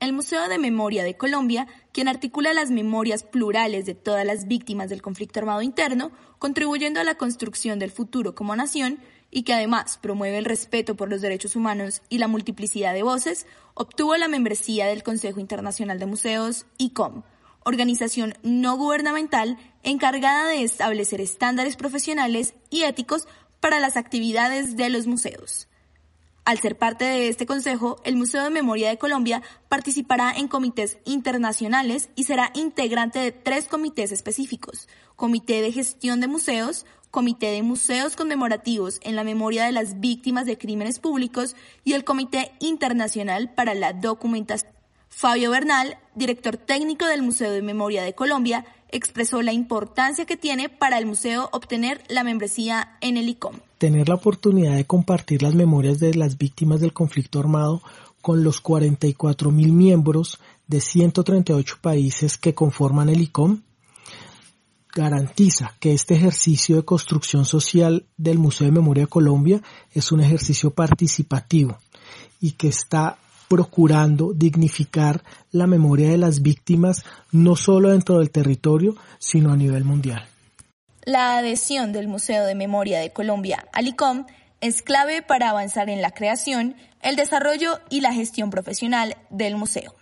El Museo de Memoria de Colombia, quien articula las memorias plurales de todas las víctimas del conflicto armado interno, contribuyendo a la construcción del futuro como nación, y que además promueve el respeto por los derechos humanos y la multiplicidad de voces, obtuvo la membresía del Consejo Internacional de Museos, ICOM, organización no gubernamental encargada de establecer estándares profesionales y éticos para las actividades de los museos. Al ser parte de este consejo, el Museo de Memoria de Colombia participará en comités internacionales y será integrante de tres comités específicos, Comité de Gestión de Museos, Comité de Museos Conmemorativos en la Memoria de las Víctimas de Crímenes Públicos y el Comité Internacional para la Documentación. Fabio Bernal, director técnico del Museo de Memoria de Colombia, expresó la importancia que tiene para el museo obtener la membresía en el ICOM. Tener la oportunidad de compartir las memorias de las víctimas del conflicto armado con los 44 mil miembros de 138 países que conforman el ICOM garantiza que este ejercicio de construcción social del Museo de Memoria de Colombia es un ejercicio participativo y que está procurando dignificar la memoria de las víctimas no solo dentro del territorio, sino a nivel mundial. La adhesión del Museo de Memoria de Colombia al ICOM es clave para avanzar en la creación, el desarrollo y la gestión profesional del museo.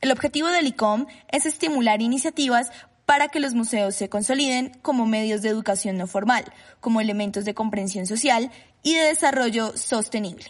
El objetivo del ICOM es estimular iniciativas para que los museos se consoliden como medios de educación no formal, como elementos de comprensión social y de desarrollo sostenible.